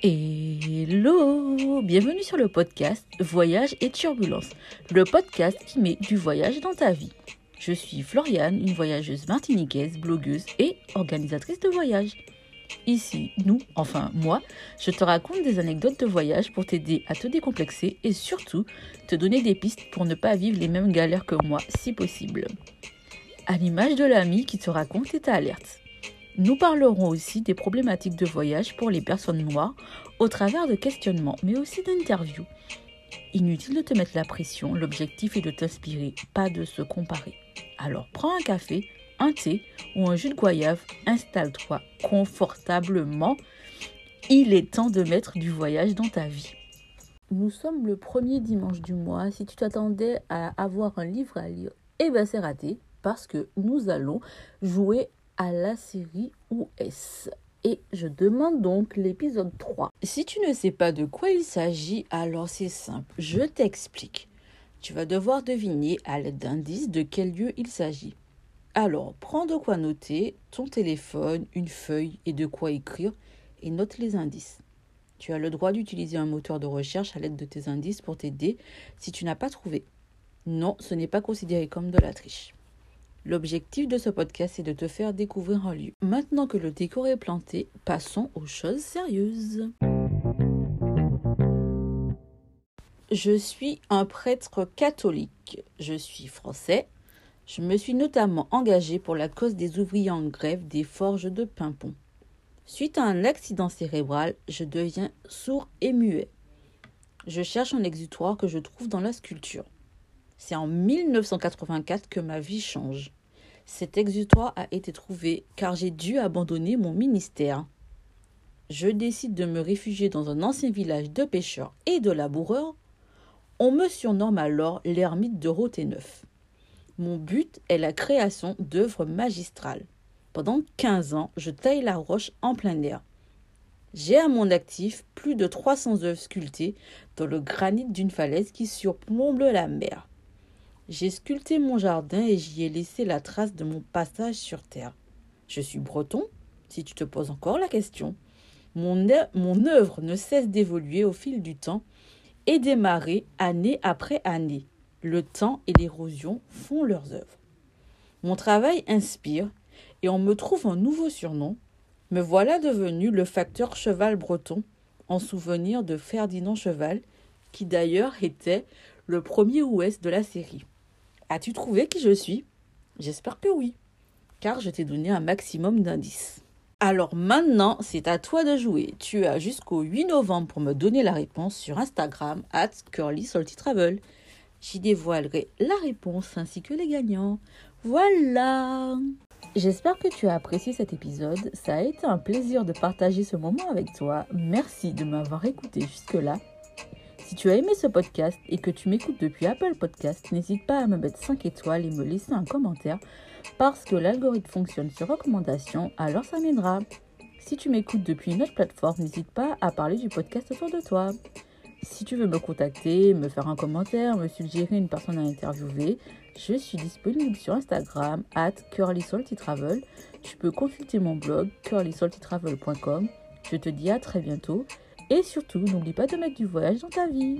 Hello Bienvenue sur le podcast Voyage et Turbulence, le podcast qui met du voyage dans ta vie. Je suis Floriane, une voyageuse martiniquaise, blogueuse et organisatrice de voyage. Ici, nous, enfin moi, je te raconte des anecdotes de voyage pour t'aider à te décomplexer et surtout te donner des pistes pour ne pas vivre les mêmes galères que moi si possible. À l'image de l'ami qui te raconte et t'alerte. Nous parlerons aussi des problématiques de voyage pour les personnes noires au travers de questionnements, mais aussi d'interviews. Inutile de te mettre la pression, l'objectif est de t'inspirer, pas de se comparer. Alors prends un café, un thé ou un jus de goyave, installe-toi confortablement. Il est temps de mettre du voyage dans ta vie. Nous sommes le premier dimanche du mois. Si tu t'attendais à avoir un livre à lire, eh bien c'est raté parce que nous allons jouer à la série US. Et je demande donc l'épisode 3. Si tu ne sais pas de quoi il s'agit, alors c'est simple, je t'explique. Tu vas devoir deviner à l'aide d'indices de quel lieu il s'agit. Alors, prends de quoi noter, ton téléphone, une feuille et de quoi écrire et note les indices. Tu as le droit d'utiliser un moteur de recherche à l'aide de tes indices pour t'aider si tu n'as pas trouvé. Non, ce n'est pas considéré comme de la triche. L'objectif de ce podcast est de te faire découvrir un lieu. Maintenant que le décor est planté, passons aux choses sérieuses. Je suis un prêtre catholique. Je suis français. Je me suis notamment engagé pour la cause des ouvriers en grève des forges de Pimpon. Suite à un accident cérébral, je deviens sourd et muet. Je cherche un exutoire que je trouve dans la sculpture. C'est en 1984 que ma vie change. Cet exutoire a été trouvé car j'ai dû abandonner mon ministère. Je décide de me réfugier dans un ancien village de pêcheurs et de laboureurs. On me surnomme alors l'ermite de Roténeuf. Mon but est la création d'œuvres magistrales. Pendant 15 ans, je taille la roche en plein air. J'ai à mon actif plus de 300 œuvres sculptées dans le granit d'une falaise qui surplombe la mer. J'ai sculpté mon jardin et j'y ai laissé la trace de mon passage sur terre. Je suis breton, si tu te poses encore la question. Mon, œuvre ne cesse d'évoluer au fil du temps et démarrer année après année. Le temps et l'érosion font leurs œuvres. Mon travail inspire et on me trouve un nouveau surnom. Me voilà devenu le facteur cheval breton en souvenir de Ferdinand Cheval, qui d'ailleurs était le premier ouest de la série. As-tu trouvé qui je suis? J'espère que oui, car je t'ai donné un maximum d'indices. Alors maintenant, c'est à toi de jouer. Tu as jusqu'au 8 novembre pour me donner la réponse sur Instagram at curlysaltytravel. J'y dévoilerai la réponse ainsi que les gagnants. Voilà J'espère que tu as apprécié cet épisode. Ça a été un plaisir de partager ce moment avec toi. Merci de m'avoir écouté jusque-là. Si tu as aimé ce podcast et que tu m'écoutes depuis Apple Podcast, n'hésite pas à me mettre 5 étoiles et me laisser un commentaire parce que l'algorithme fonctionne sur recommandation, alors ça m'aidera. Si tu m'écoutes depuis une autre plateforme, n'hésite pas à parler du podcast autour de toi. Si tu veux me contacter, me faire un commentaire, me suggérer une personne à interviewer, je suis disponible sur Instagram at curlysaltytravel. Tu peux consulter mon blog curlysaltytravel.com. Je te dis à très bientôt et surtout, n'oublie pas de mettre du voyage dans ta vie.